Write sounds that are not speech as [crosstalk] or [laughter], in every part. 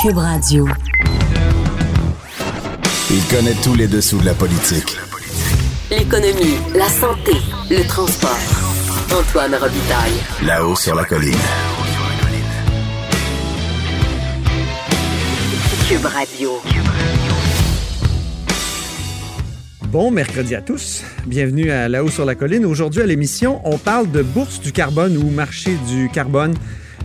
Cube Radio. Il connaît tous les dessous de la politique. L'économie, la santé, le transport. Antoine Robitaille. Là-haut sur la colline. Cube Radio. Bon mercredi à tous. Bienvenue à Là-haut sur la colline. Aujourd'hui à l'émission, on parle de bourse du carbone ou marché du carbone.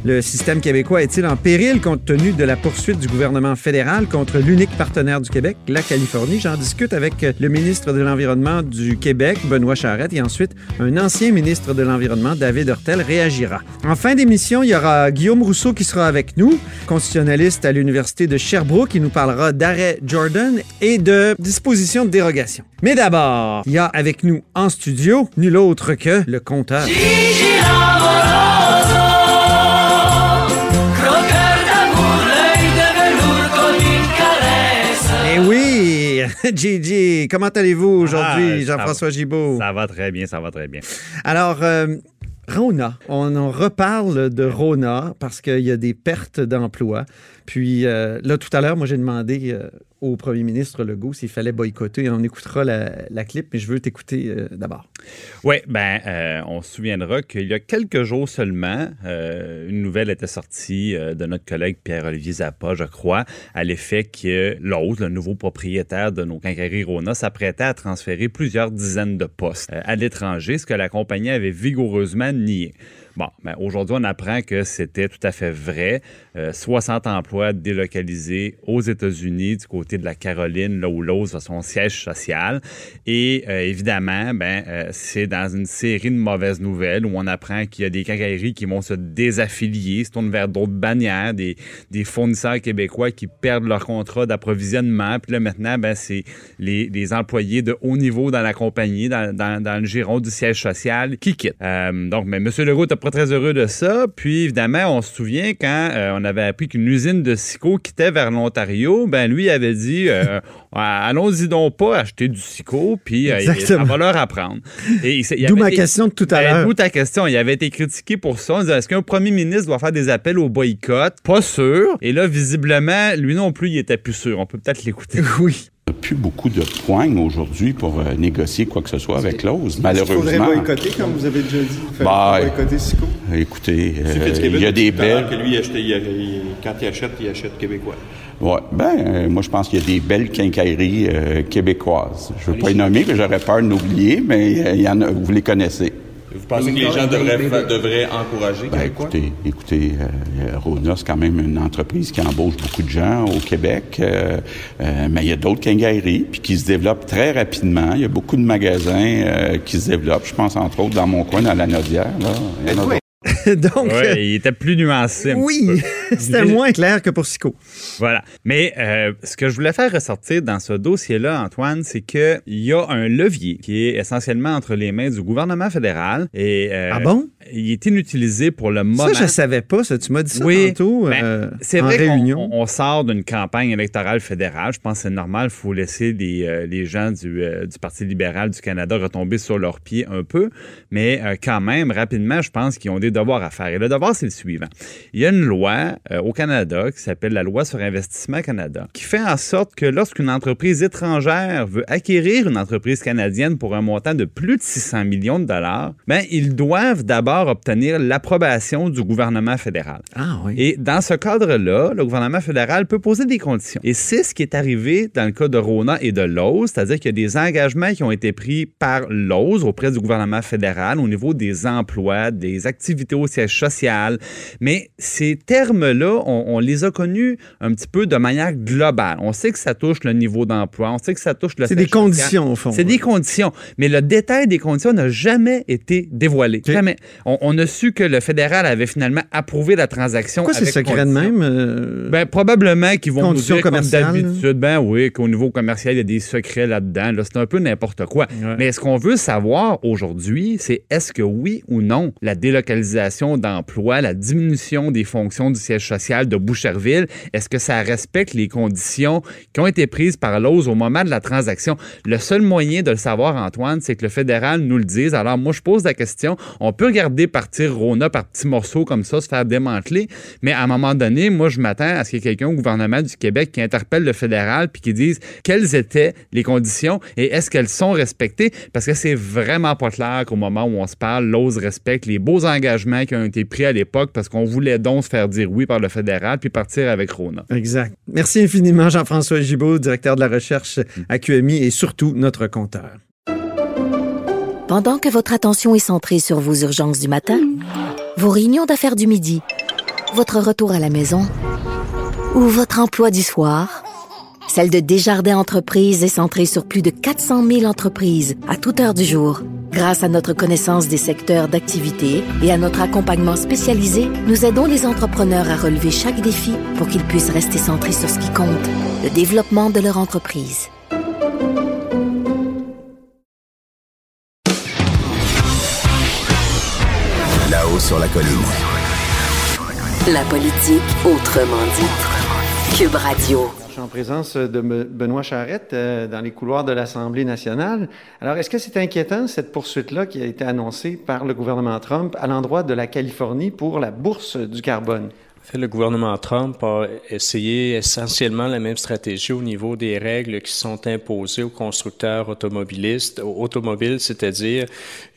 Le système québécois est-il en péril compte tenu de la poursuite du gouvernement fédéral contre l'unique partenaire du Québec, la Californie? J'en discute avec le ministre de l'Environnement du Québec, Benoît Charette, et ensuite un ancien ministre de l'Environnement, David Hurtel, réagira. En fin d'émission, il y aura Guillaume Rousseau qui sera avec nous, constitutionnaliste à l'Université de Sherbrooke, qui nous parlera d'arrêt Jordan et de dispositions de dérogation. Mais d'abord, il y a avec nous en studio nul autre que le compteur. [laughs] Gigi, comment allez-vous aujourd'hui, Ah, Jean-François. Gibault? Ça va très bien, ça va très bien. Alors, euh, Rona, on en reparle de Rona parce qu'il y a des pertes d'emplois. Puis euh, là, tout à l'heure, moi, j'ai demandé euh, au premier ministre Legault s'il fallait boycotter. On écoutera la, clip, mais je veux t'écouter euh, d'abord. Oui, ben, on se souviendra qu'il y a quelques jours seulement, une nouvelle était sortie de notre collègue Pierre-Olivier Zappa, je crois, à l'effet que l'autre, le nouveau propriétaire de nos quincailleries Rona, s'apprêtait à transférer plusieurs dizaines de postes à l'étranger, ce que la compagnie avait vigoureusement nié. Bon, ben, aujourd'hui, on apprend que c'était tout à fait vrai. Euh, 60 emplois délocalisés aux États-Unis du côté de la Caroline, là où Lowe's a son siège social. Et euh, évidemment, ben, euh, c'est dans une série de mauvaises nouvelles où on apprend qu'il y a des quincailleries qui vont se désaffilier, se tournent vers d'autres bannières, des, fournisseurs québécois qui perdent leur contrat d'approvisionnement. Puis là, maintenant, ben, c'est les, employés de haut niveau dans la compagnie, dans, le giron du siège social, qui quittent. Euh, donc, mais M. Legault n'était pas très heureux de ça. Puis, évidemment, on se souvient quand euh, on avait appris qu'une usine de Sico quittait vers l'Ontario, ben lui avait dit euh, [laughs] allons-y donc pas acheter du Sico, puis euh, ça va leur apprendre. D'où ma question de tout à ben, l'heure. D'où ta question. Il avait été critiqué pour ça. On disait, est-ce qu'un premier ministre doit faire des appels au boycott? Pas sûr. Et là, visiblement, lui non plus, il était plus sûr. On peut peut-être l'écouter. [laughs] Oui. Plus beaucoup de points aujourd'hui pour euh, négocier quoi que ce soit avec Lowe's, malheureusement. boycotter, comme vous avez déjà dit? Bah, boycotter Sico. Écoutez, euh, il y a des belles... que lui, il achetait- il- il- quand il achète, il achète québécois. Ouais, ben, euh, moi, je pense qu'il y a des belles quincailleries euh, québécoises. Je ne veux pas les nommer, mais j'aurais peur de l'oublier, mais il y en a, vous les connaissez. Vous pensez que les gens devraient, encourager Ben, écoutez, écoutez euh, Rona, c'est quand même une entreprise qui embauche beaucoup de gens au Québec, euh, euh, mais il y a d'autres quincailleries puis qui se développent très rapidement. Il y a beaucoup de magasins euh, qui se développent. Je pense entre autres dans mon coin, dans la Nodière. Là. [laughs] Donc, euh, Ouais, il était plus nuancé. oui, [laughs] c'était moins clair que pour Sico. Voilà. Mais euh, ce que je voulais faire ressortir dans ce dossier-là, Antoine, c'est qu'il y a un levier qui est essentiellement entre les mains du gouvernement fédéral. Et, euh, Ah bon? Il est inutilisé pour le moment. Ça, je savais pas. Ça, tu m'as dit ça Oui, tantôt ben, euh, c'est vrai qu'on réunion. on- on sort d'une campagne électorale fédérale. Je pense que c'est normal. Il faut laisser les, euh, les gens du, euh, du Parti libéral du Canada retomber sur leurs pieds un peu. Mais euh, quand même, rapidement, je pense qu'ils ont des devoirs à faire. Et le devoir, c'est le suivant. Il y a une loi euh, au Canada qui s'appelle la Loi sur Investissement Canada qui fait en sorte que lorsqu'une entreprise étrangère veut acquérir une entreprise canadienne pour un montant de plus de 600 millions de dollars, ben, ils doivent d'abord obtenir l'approbation du gouvernement fédéral. Ah oui. Et dans ce cadre-là, le gouvernement fédéral peut poser des conditions. Et c'est ce qui est arrivé dans le cas de Rona et de Lowe's, c'est-à-dire qu'il y a des engagements qui ont été pris par Lowe's auprès du gouvernement fédéral au niveau des emplois, des activités au siège social. Mais ces termes-là, on, on, les a connus un petit peu de manière globale. On sait que ça touche le niveau d'emploi, on sait que ça touche le C'est des conditions, au fond. C'est des conditions. Mais le détail des conditions n'a jamais été dévoilé. Jamais. On, on, a su que le fédéral avait finalement approuvé la transaction. Pourquoi c'est secret de même? Euh... Ben, probablement qu'ils vont nous dire, comme d'habitude, ben oui, qu'au niveau commercial, il y a des secrets là-dedans. Là, c'est un peu n'importe quoi. Ouais. Mais ce qu'on veut savoir aujourd'hui, c'est est-ce que oui ou non, la délocalisation d'emplois, la diminution des fonctions du siège social de Boucherville, est-ce que ça respecte les conditions qui ont été prises par l'OSE au moment de la transaction? Le seul moyen de le savoir, Antoine, c'est que le fédéral nous le dise. Alors, moi, je pose la question. On peut regarder partir Rona par petits morceaux comme ça, se faire démanteler, mais à un moment donné, moi, je m'attends à ce qu'il y ait quelqu'un au gouvernement du Québec qui interpelle le fédéral puis qui dise quelles étaient les conditions et est-ce qu'elles sont respectées? Parce que c'est vraiment pas clair qu'au moment où on se parle, l'OSE respecte les beaux engagements qui ont été pris à l'époque parce qu'on voulait donc se faire dire oui par le fédéral puis partir avec Rona. Exact. Merci infiniment, Jean-François Gibault, directeur de la recherche à QMI et surtout notre compteur. Pendant que votre attention est centrée sur vos urgences du matin, vos réunions d'affaires du midi, votre retour à la maison ou votre emploi du soir, celle de Desjardins Entreprises est centrée sur plus de 400 000 entreprises à toute heure du jour. Grâce à notre connaissance des secteurs d'activité et à notre accompagnement spécialisé, nous aidons les entrepreneurs à relever chaque défi pour qu'ils puissent rester centrés sur ce qui compte, le développement de leur entreprise. Là-haut sur la colline. La politique autrement dit. Cube Radio. Suis en présence de Benoît Charette euh, dans les couloirs de l'Assemblée nationale. Alors, est-ce que c'est inquiétant, cette poursuite-là qui a été annoncée par le gouvernement Trump à l'endroit de la Californie pour la bourse du carbone? En fait, le gouvernement Trump a essayé essentiellement la même stratégie au niveau des règles qui sont imposées aux constructeurs automobilistes, automobiles, c'est-à-dire,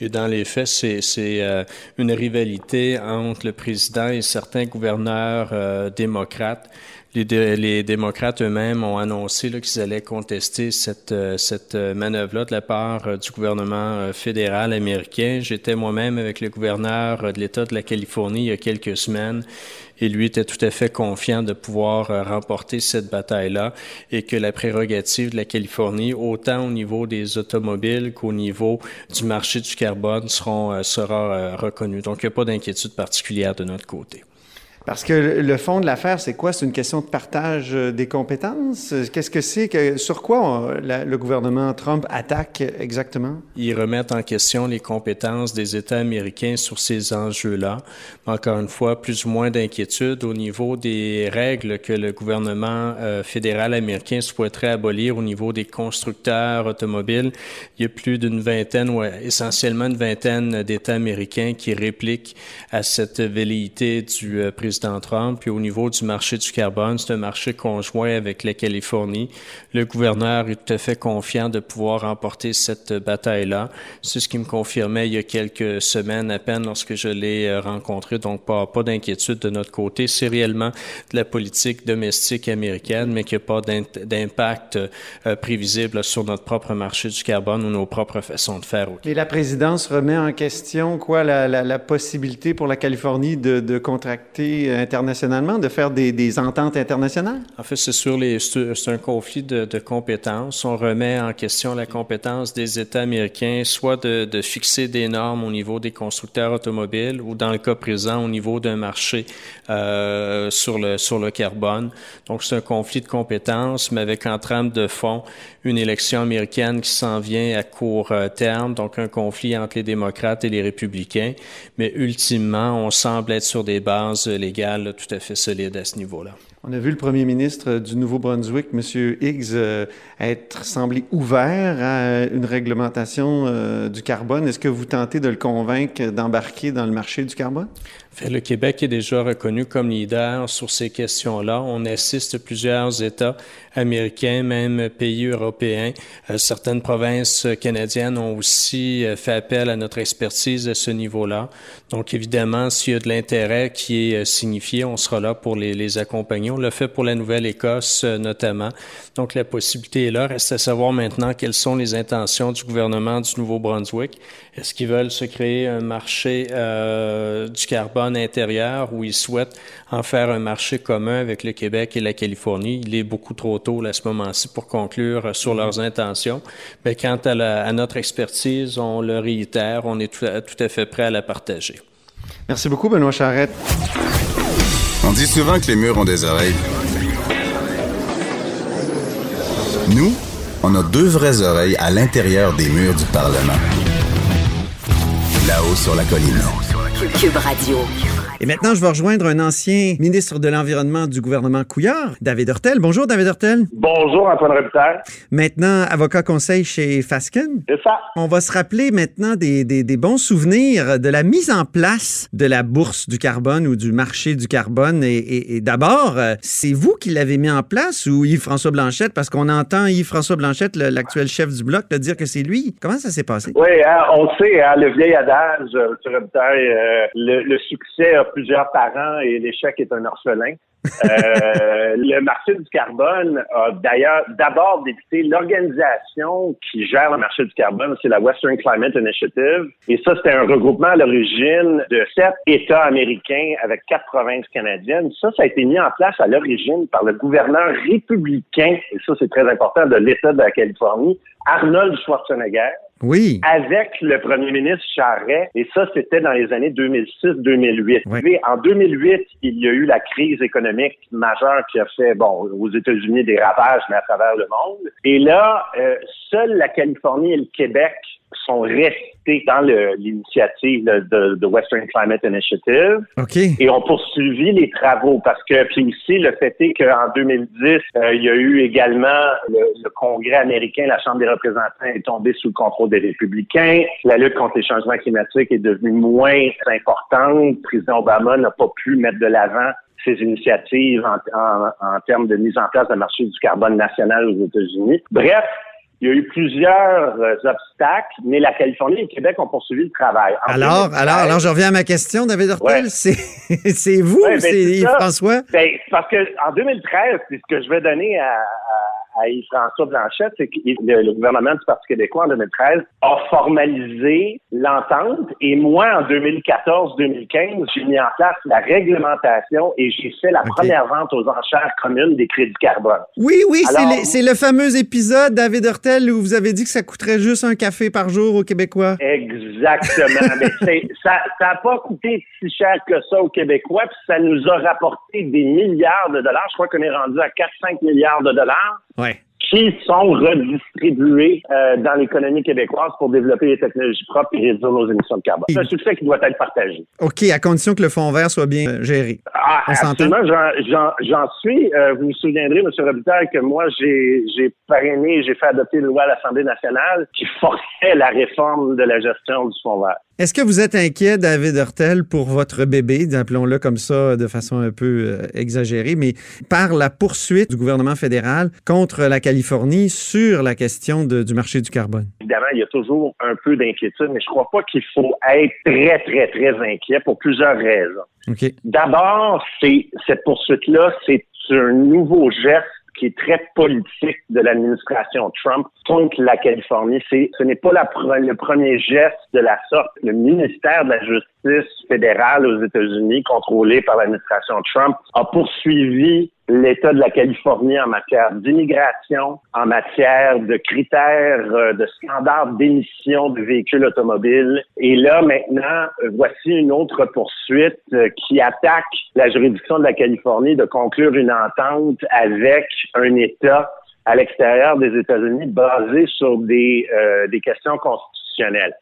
dans les faits, c'est, c'est euh, une rivalité entre le président et certains gouverneurs euh, démocrates. Les, démocrates eux-mêmes ont annoncé qu'ils allaient contester cette, cette manœuvre-là de la part du gouvernement fédéral américain. J'étais moi-même avec le gouverneur de l'État de la Californie il y a quelques semaines et lui était tout à fait confiant de pouvoir remporter cette bataille-là et que la prérogative de la Californie, autant au niveau des automobiles qu'au niveau du marché du carbone, seront, sera reconnue. Donc, il n'y a pas d'inquiétude particulière de notre côté. Parce que le fond de l'affaire, c'est quoi? C'est une question de partage des compétences? Qu'est-ce que c'est? Que, sur quoi le gouvernement Trump attaque exactement? Ils remettent en question les compétences des États américains sur ces enjeux-là. Encore une fois, plus ou moins d'inquiétude au niveau des règles que le gouvernement euh, fédéral américain souhaiterait abolir au niveau des constructeurs automobiles. Il y a plus d'une vingtaine, essentiellement une vingtaine d'États américains qui répliquent à cette velléité du euh, président président. Puis au niveau du marché du carbone, c'est un marché conjoint avec la Californie. Le gouverneur est tout à fait confiant de pouvoir remporter cette bataille-là. C'est ce qui me confirmait il y a quelques semaines à peine lorsque je l'ai rencontré. Donc pas, pas d'inquiétude de notre côté. C'est réellement de la politique domestique américaine, mais qu'il n'y a pas d'impact euh, prévisible sur notre propre marché du carbone ou nos propres façons de faire. Et la présidence remet en question quoi la, possibilité pour la Californie de contracter internationalement, de faire des, ententes internationales? En fait, c'est sur les, c'est un conflit de, compétences. On remet en question la compétence des États américains, soit de, fixer des normes au niveau des constructeurs automobiles ou, dans le cas présent, au niveau d'un marché euh, sur le sur le carbone. Donc, c'est un conflit de compétences, mais avec en trame de fond une élection américaine qui s'en vient à court terme, donc un conflit entre les démocrates et les républicains. Mais ultimement, on semble être sur des bases tout à fait solides à ce niveau-là. On a vu le premier ministre du Nouveau-Brunswick, M. Higgs, euh, être semblé ouvert à une réglementation euh, du carbone. Est-ce que vous tentez de le convaincre d'embarquer dans le marché du carbone? Le Québec est déjà reconnu comme leader sur ces questions-là. On assiste plusieurs États américains, même pays européens. Euh, certaines provinces canadiennes ont aussi euh, fait appel à notre expertise à ce niveau-là. Donc, évidemment, s'il y a de l'intérêt qui est euh, signifié, on sera là pour les, accompagner. On l'a fait pour la Nouvelle-Écosse notamment. Donc la possibilité est là. Reste à savoir maintenant quelles sont les intentions du gouvernement du Nouveau-Brunswick. Est-ce qu'ils veulent se créer un marché du carbone intérieur ou ils souhaitent en faire un marché commun avec le Québec et la Californie? Il est beaucoup trop tôt à ce moment-ci pour conclure sur leurs intentions. Mais quant à, à notre expertise, on le réitère, on est tout à, tout à fait prêt à la partager. Merci beaucoup, Benoît Charrette. On dit souvent que les murs ont des oreilles. Nous, on a deux vraies oreilles à l'intérieur des murs du Parlement. Là-haut sur la colline. Cube Radio. Et maintenant, je vais rejoindre un ancien ministre de l'Environnement du gouvernement Couillard, David Hurtel. Bonjour, David Hurtel. Bonjour, Antoine Robitaille. Maintenant, avocat conseil chez Fasken. C'est ça. On va se rappeler maintenant des, des, des, bons souvenirs de la mise en place de la bourse du carbone ou du marché du carbone. Et, et, et d'abord, euh, c'est vous qui l'avez mis en place ou Yves-François Blanchette? Parce qu'on entend Yves-François Blanchette, l'actuel chef du bloc, te dire que c'est lui. Comment ça s'est passé? Oui, hein, on sait, hein, le vieil adage, euh, euh, le, le succès a plusieurs parents et l'échec est un orphelin. euh, le marché du carbone a d'ailleurs d'abord débuté l'organisation qui gère le marché du carbone, c'est la Western Climate Initiative. Et ça, c'était un regroupement à l'origine de sept États américains avec quatre provinces canadiennes. Ça, ça a été mis en place à l'origine par le gouverneur républicain, et ça, c'est très important, de l'État de la Californie, Arnold Schwarzenegger. Oui. Avec le premier ministre Charret. Et ça, c'était dans les années 2006-2008. Oui. En 2008, il y a eu la crise économique majeure qui a fait, bon, aux États-Unis des ravages, mais à travers le monde. Et là, euh, seule la Californie et le Québec sont restés dans l'initiative de, de, Western Climate Initiative OK. et ont poursuivi les travaux parce que puis ici le fait est qu'en 2010 euh, il y a eu également le, le, Congrès américain, la Chambre des représentants est tombée sous le contrôle des républicains, la lutte contre les changements climatiques est devenue moins importante, le président Obama n'a pas pu mettre de l'avant ces initiatives en, en, en termes de mise en place d'un marché du carbone national aux États-Unis. Bref, il y a eu plusieurs euh, obstacles, mais la Californie et le Québec ont poursuivi le travail. En Alors, 2013, alors, alors, je reviens à ma question, David Hurtel. Ouais. [laughs] C'est, c'est vous Ouais, ou ben, c'est. Yves-François? Ben, c'est parce que en 2013, c'est ce que je vais donner à, à, à Yves-François Blanchette, c'est que le, le gouvernement du Parti québécois en 2013 a formalisé l'entente et moi, en 2014-2015, j'ai mis en place la réglementation et j'ai fait la première vente aux enchères communes des crédits carbone. Oui, oui, c'est, le, fameux épisode, David Hurtel, où vous avez dit que ça coûterait juste un café par jour aux Québécois. Exactement. [laughs] Mais ça n'a pas coûté si cher que ça aux Québécois, puis ça nous a rapporté des milliards de dollars. Je crois qu'on est rendu à 4-5 milliards de dollars Ouais. qui sont redistribués euh, dans l'économie québécoise pour développer les technologies propres et réduire nos émissions de carbone. C'est un succès qui doit être partagé. OK, à condition que le fonds vert soit bien euh, géré. Ah, On s'entend? absolument, j'en- suis. Euh, vous vous souviendrez, M. Robitaille, que moi, j'ai j'ai parrainé, j'ai fait adopter une loi à l'Assemblée nationale qui forçait la réforme de la gestion du fonds vert. Est-ce que vous êtes inquiet, David Hurtel, pour votre bébé, appelons-le comme ça de façon un peu euh, exagérée, mais par la poursuite du gouvernement fédéral contre la Californie sur la question de- du marché du carbone? Évidemment, il y a toujours un peu d'inquiétude, mais je crois pas qu'il faut être très, très, très inquiet pour plusieurs raisons. OK. D'abord, c'est cette poursuite-là, c'est un nouveau geste qui est très politique de l'administration Trump contre la Californie. C'est, ce n'est pas la pre- le premier geste de la sorte. Le ministère de la Justice fédérale aux États-Unis, contrôlé par l'administration Trump, a poursuivi l'État de la Californie en matière d'immigration, en matière de critères, euh, de standards d'émission de véhicules automobiles. Et là, maintenant, voici une autre poursuite euh, qui attaque la juridiction de la Californie de conclure une entente avec un État à l'extérieur des États-Unis basée sur euh, des questions constitutionnelles.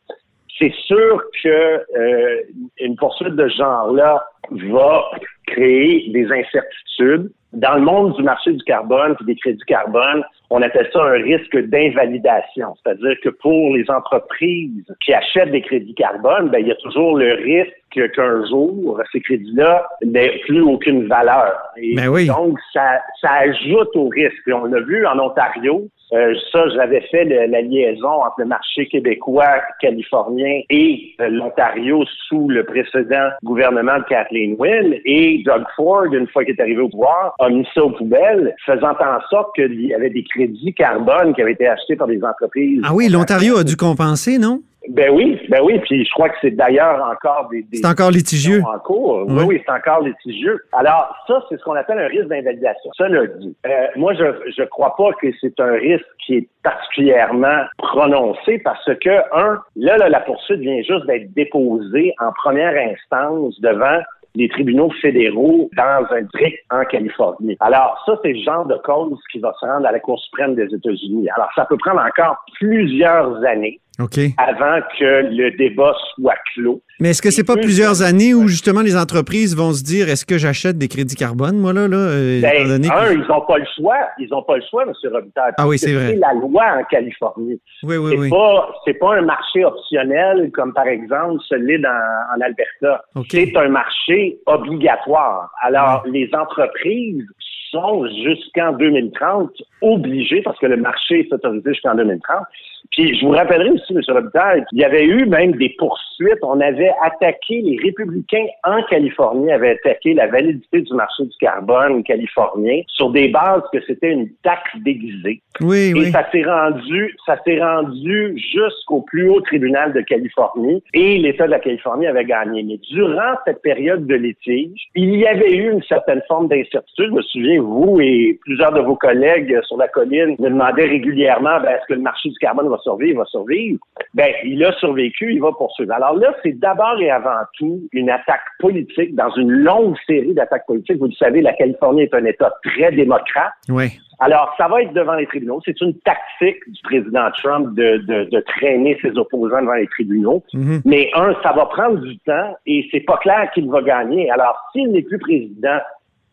C'est sûr que euh, une poursuite de genre-là va créer des incertitudes. Dans le monde du marché du carbone et des crédits carbone, on appelle ça un risque d'invalidation. C'est-à-dire que pour les entreprises qui achètent des crédits carbone, ben, il y a toujours le risque qu'un jour, ces crédits-là n'aient plus aucune valeur. Et Ben oui. donc, ça, ça ajoute au risque. Et on l'a vu en Ontario, euh, ça, j'avais fait le- la liaison entre le marché québécois, californien et euh, l'Ontario sous le précédent gouvernement de Cathy Kathleen Wynne et Doug Ford, une fois qu'il est arrivé au pouvoir, a mis ça aux poubelles, faisant en sorte qu'il y avait des crédits carbone qui avaient été achetés par des entreprises. Ah oui, l'Ontario a dû compenser, non? Ben oui, ben oui, puis je crois que c'est d'ailleurs encore des, C'est encore litigieux. En cours. Oui, oui, c'est encore litigieux. Alors, ça, c'est ce qu'on appelle un risque d'invalidation. Ça le dit. Euh, moi, je je crois pas que c'est un risque qui est particulièrement prononcé parce que, un, là, là la poursuite vient juste d'être déposée en première instance devant les tribunaux fédéraux dans un district en Californie. Alors, ça, c'est le genre de cause qui va se rendre à la Cour suprême des États-Unis. Alors, ça peut prendre encore plusieurs années avant que le débat soit clos. Mais est-ce que c'est pas plusieurs années où justement les entreprises vont se dire est-ce que j'achète des crédits carbone, moi là, là euh, ben, un, ils n'ont pas le choix. Ils n'ont pas le choix, M. Robitaille. Ah oui, c'est vrai. C'est la loi en Californie. Oui, oui, oui. Pas, c'est pas un marché optionnel comme par exemple celui en Alberta. C'est un marché obligatoire. Alors, les entreprises sont jusqu'en 2030 obligées, parce que le marché est autorisé jusqu'en 2030, puis je vous rappellerai aussi, M. Robitaille, qu'il y avait eu même des poursuites. On avait attaqué, les républicains en Californie avaient attaqué la validité du marché du carbone californien sur des bases que c'était une taxe déguisée. Oui, et ça s'est rendu, ça s'est rendu jusqu'au plus haut tribunal de Californie et l'État de la Californie avait gagné. Mais durant cette période de litige, il y avait eu une certaine forme d'incertitude. Je me souviens, vous et plusieurs de vos collègues sur la colline me demandaient régulièrement, ben, est-ce que le marché du carbone va survivre, va survivre. Ben, il a survécu, il va poursuivre. Alors là, c'est d'abord et avant tout une attaque politique dans une longue série d'attaques politiques. Vous le savez, la Californie est un État très démocrate. Oui. Alors, ça va être devant les tribunaux. C'est une tactique du président Trump de, de, traîner ses opposants devant les tribunaux. Mhm. Mais un, ça va prendre du temps et c'est pas clair qu'il va gagner. Alors, s'il n'est plus président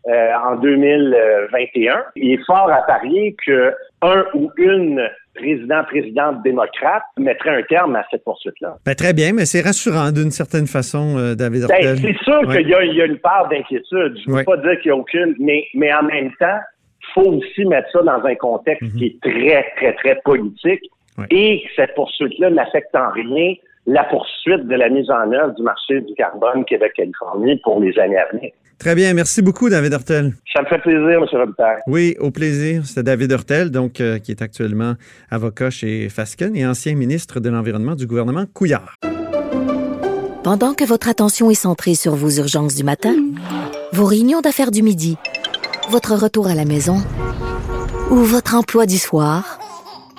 euh, en 2021, il est fort à parier que un ou une président, présidente démocrate mettrait un terme à cette poursuite-là. Ben, très bien, mais c'est rassurant d'une certaine façon, euh, David ben, C'est sûr qu'il y, a une part d'inquiétude. Je ne veux pas dire qu'il n'y a aucune, mais, mais en même temps, il faut aussi mettre ça dans un contexte Mhm. qui est très, très, très politique et cette poursuite-là n'affecte en rien la poursuite de la mise en œuvre du marché du carbone Québec-Californie pour les années à venir. Très bien. Merci beaucoup, David Hurtel. Ça me fait plaisir, M. Robitaille. Oui, au plaisir. C'est David Hurtel, donc, euh, qui est actuellement avocat chez Fasken et ancien ministre de l'Environnement du gouvernement Couillard. Pendant que votre attention est centrée sur vos urgences du matin, vos réunions d'affaires du midi, votre retour à la maison ou votre emploi du soir,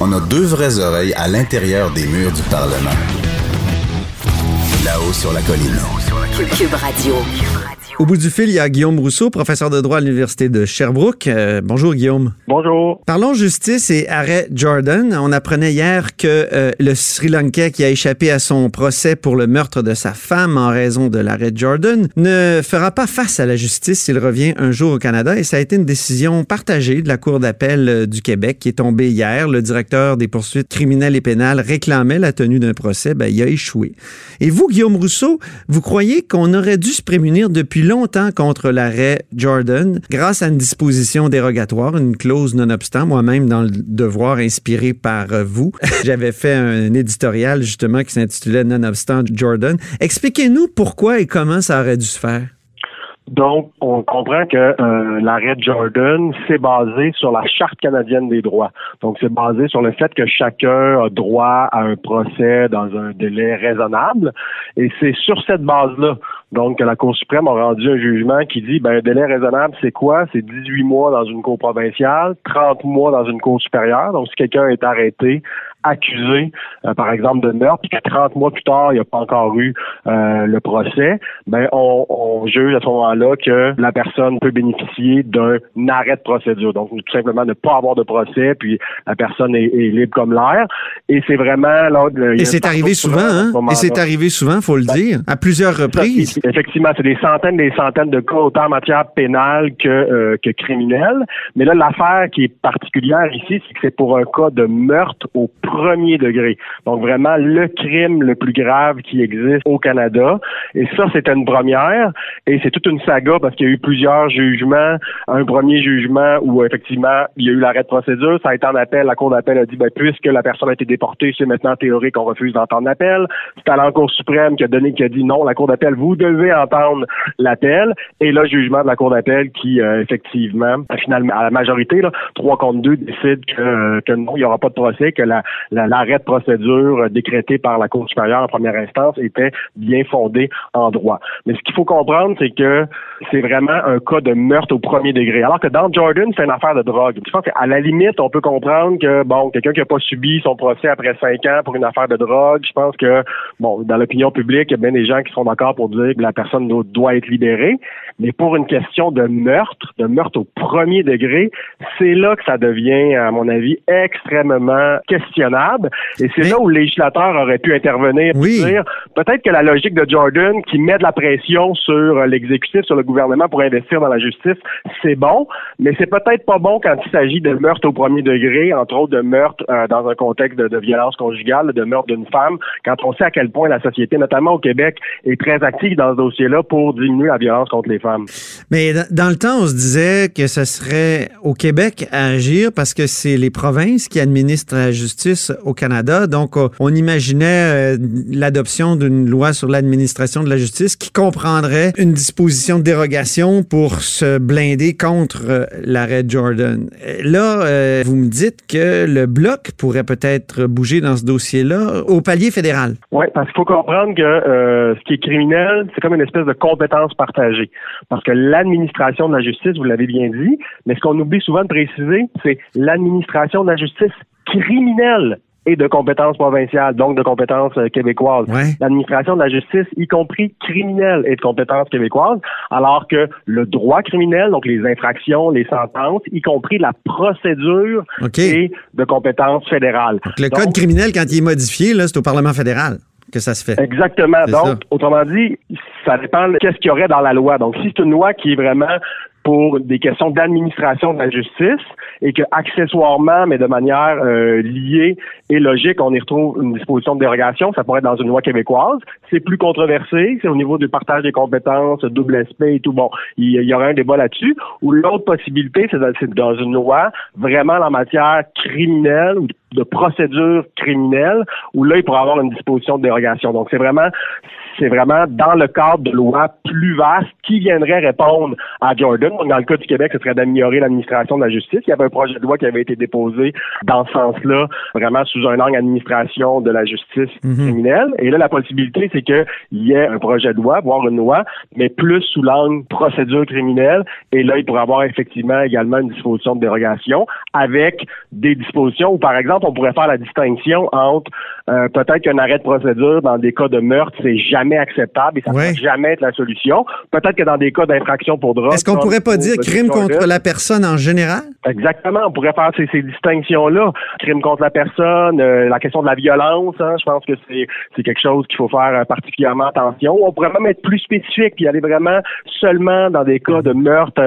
on a deux vraies oreilles à l'intérieur des murs du Parlement. Là-haut sur la colline. Cube Radio. Au bout du fil, il y a Guillaume Rousseau, professeur de droit à l'Université de Sherbrooke. Euh, bonjour, Guillaume. Bonjour. Parlons justice et arrêt Jordan. On apprenait hier que euh, le Sri Lankais qui a échappé à son procès pour le meurtre de sa femme en raison de l'arrêt Jordan ne fera pas face à la justice s'il revient un jour au Canada et ça a été une décision partagée de la Cour d'appel euh, du Québec qui est tombée hier. Le directeur des poursuites criminelles et pénales réclamait la tenue d'un procès. Ben, il a échoué. Et vous, Guillaume Rousseau, vous croyez qu'on aurait dû se prémunir depuis longtemps contre l'arrêt Jordan grâce à une disposition dérogatoire, une clause nonobstant. Moi-même, dans le devoir inspiré par vous, [laughs] j'avais fait un éditorial justement qui s'intitulait Nonobstant Jordan. Expliquez-nous pourquoi et comment ça aurait dû se faire. Donc, on comprend que euh, l'arrêt Jordan, c'est basé sur la Charte canadienne des droits. Donc, c'est basé sur le fait que chacun a droit à un procès dans un délai raisonnable. Et c'est sur cette base-là, donc, que la Cour suprême a rendu un jugement qui dit, ben, un délai raisonnable, c'est quoi? C'est 18 mois dans une cour provinciale, 30 mois dans une cour supérieure. Donc, si quelqu'un est arrêté accusé, euh, par exemple, de meurtre, puis que 30 mois plus tard, il n'y a pas encore eu euh, le procès, ben on, on juge à ce moment-là que la personne peut bénéficier d'un arrêt de procédure. Donc, tout simplement ne pas avoir de procès, puis la personne est, libre comme l'air. Et c'est vraiment là. Et c'est arrivé souvent, hein? Et c'est arrivé souvent, faut le ben, dire, à plusieurs reprises. effectivement, c'est des centaines, des centaines de cas, autant en matière pénale que, euh, que criminelle. Mais là, l'affaire qui est particulière ici, c'est que c'est pour un cas de meurtre au premier degré. Donc vraiment le crime le plus grave qui existe au Canada. Et ça, c'est une première. Et c'est toute une saga parce qu'il y a eu plusieurs jugements. Un premier jugement où effectivement il y a eu l'arrêt de procédure. Ça a été en appel. La Cour d'appel a dit ben, puisque la personne a été déportée, c'est maintenant théorique qu'on refuse d'entendre l'appel. C'est à la suprême qui a donné qui a dit non, la Cour d'appel, vous devez entendre l'appel. Et là, jugement de la Cour d'appel qui, euh, effectivement, finalement, à la majorité, là, 3 contre 2, décide que, euh, que non, il n'y aura pas de procès, que la, l'arrêt de procédure décrété par la Cour supérieure en première instance était bien fondé en droit. Mais ce qu'il faut comprendre, c'est que c'est vraiment un cas de meurtre au premier degré. Alors que dans Jordan, c'est une affaire de drogue. Je pense qu'à la limite, on peut comprendre que, bon, quelqu'un qui n'a pas subi son procès après cinq ans pour une affaire de drogue, je pense que, bon, dans l'opinion publique, il y a bien des gens qui sont d'accord pour dire que la personne doit être libérée. Mais pour une question de meurtre, de meurtre au premier degré, c'est là que ça devient, à mon avis, extrêmement questionnable. Et c'est là où le législateur aurait pu intervenir oui. dire peut-être que la logique de Jordan qui met de la pression sur l'exécutif, sur le gouvernement pour investir dans la justice, c'est bon, mais c'est peut-être pas bon quand il s'agit de meurtre au premier degré, entre autres de meurtre euh, dans un contexte de, violence conjugale, de meurtre d'une femme, quand on sait à quel point la société, notamment au Québec, est très active dans ce dossier-là pour diminuer la violence contre les femmes. Mais dans le temps, on se disait que ce serait au Québec à agir parce que c'est les provinces qui administrent la justice au Canada. Donc, on imaginait euh, l'adoption d'une loi sur l'administration de la justice qui comprendrait une disposition de dérogation pour se blinder contre euh, l'arrêt Jordan. Là, euh, vous me dites que le bloc pourrait peut-être bouger dans ce dossier-là au palier fédéral. Oui, parce qu'il faut comprendre que ce qui est criminel, c'est comme une espèce de compétence partagée. Parce que l'administration de la justice, vous l'avez bien dit, mais ce qu'on oublie souvent de préciser, c'est l'administration de la justice criminelle et de compétences provinciales, donc de compétences euh, québécoises. L'administration de la justice, y compris criminelle, est de compétences québécoises, alors que le droit criminel, donc les infractions, les sentences, y compris la procédure, est de compétences fédérales. le code criminel, quand il est modifié, c'est au Parlement fédéral que ça se fait. Exactement. Donc, autrement dit, ça dépend de qu'est-ce qu'il y aurait dans la loi. Donc, si c'est une loi qui est vraiment pour des questions d'administration de la justice et que accessoirement, mais de manière euh, liée et logique, on y retrouve une disposition de dérogation. Ça pourrait être dans une loi québécoise. C'est plus controversé. C'est au niveau du partage des compétences, double aspect et tout. Bon, il y, aurait un débat là-dessus. Ou l'autre possibilité, c'est dans, une loi vraiment en matière criminelle ou de procédure criminelle, où là, il pourrait avoir une disposition de dérogation. Donc, c'est vraiment c'est vraiment dans le cadre de lois plus vastes qui viendraient répondre à Jordan. Dans le cas du Québec, ce serait d'améliorer l'administration de la justice. Il y avait un projet de loi qui avait été déposé dans ce sens-là, vraiment sous un angle administration de la justice mhm. criminelle. Et là, la possibilité, c'est qu'il y ait un projet de loi, voire une loi, mais plus sous l'angle procédure criminelle. Et là, il pourrait avoir effectivement également une disposition de dérogation avec des dispositions où, par exemple, on pourrait faire la distinction entre euh, peut-être qu'un arrêt de procédure dans des cas de meurtre, c'est jamais acceptable et ça ne peut jamais être la solution. Peut-être que dans des cas d'infraction pour drogue... Est-ce qu'on pourrait pas dire crime contre la personne en général? Exactement. On pourrait faire ces, distinctions-là. Crime contre la personne, euh, la question de la violence, hein, je pense que c'est, quelque chose qu'il faut faire euh, particulièrement attention. On pourrait même être plus spécifique puis aller vraiment seulement dans des cas de meurtre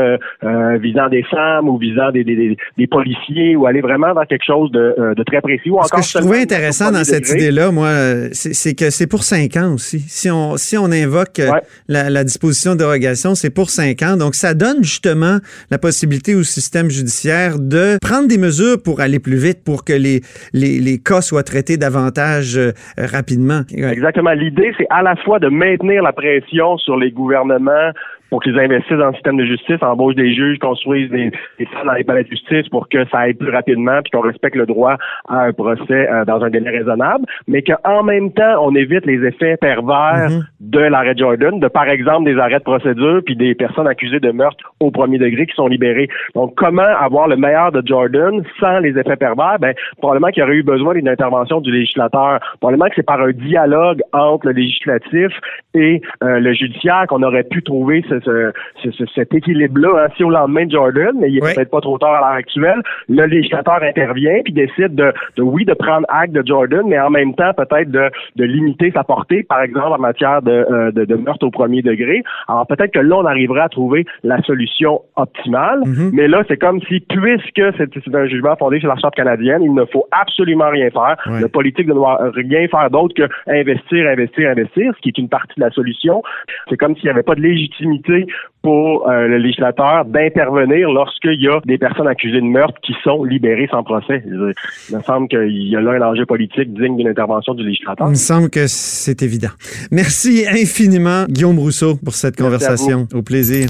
euh, visant des femmes ou visant des, des, policiers ou aller vraiment dans quelque chose de, très précis. Ou Ce que je trouvais intéressant dans cette idée-là, moi, c'est que c'est pour cinq ans aussi. Si si on, invoque euh, la, disposition de dérogation, c'est pour cinq ans. Donc, ça donne justement la possibilité au système judiciaire de prendre des mesures pour aller plus vite, pour que les, les, cas soient traités davantage euh, rapidement. Exactement. L'idée, c'est à la fois de maintenir la pression sur les gouvernements pour qu'ils investissent dans le système de justice, embauchent des juges, construisent des, des salles dans les palais de justice pour que ça aille plus rapidement puis qu'on respecte le droit à un procès euh, dans un délai raisonnable, mais qu'en même temps, on évite les effets pervers Mhm. de l'arrêt Jordan, de par exemple des arrêts de procédure puis des personnes accusées de meurtre au premier degré qui sont libérées. Donc, comment avoir le meilleur de Jordan sans les effets pervers? Ben, probablement qu'il y aurait eu besoin d'une intervention du législateur. Probablement que c'est par un dialogue entre le législatif et euh, le judiciaire qu'on aurait pu trouver ce, ce- ce- ce- cet équilibre-là. hein. Si au lendemain de Jordan, mais il est Oui. peut-être pas trop tard à l'heure actuelle, le législateur intervient puis décide de, de, oui, de prendre acte de Jordan, mais en même temps peut-être de, de limiter sa portée, par exemple en matière de, euh, de, de meurtre au premier degré. Alors peut-être que là, on arriverait à trouver la solution optimale, Mhm. mais là, c'est comme si, puisque c'est un jugement fondé sur la Charte canadienne, il ne faut absolument rien faire. Le politique ne doit rien faire d'autre que investir, investir, investir, ce qui est une partie de la solution. C'est comme s'il n'y avait pas de légitimité pour euh, le législateur d'intervenir lorsqu'il y a des personnes accusées de meurtre qui sont libérées sans procès. Il me semble qu'il y a là un enjeu politique digne d'une intervention du législateur. Il me semble que c'est évident. Merci infiniment, Guillaume Rousseau, pour cette Merci conversation. Au plaisir.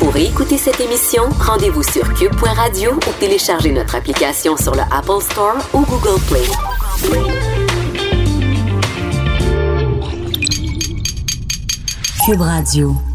Pour écouter cette émission, rendez-vous sur cube.radio ou téléchargez notre application sur le Apple Store ou Google Play. Cube Radio.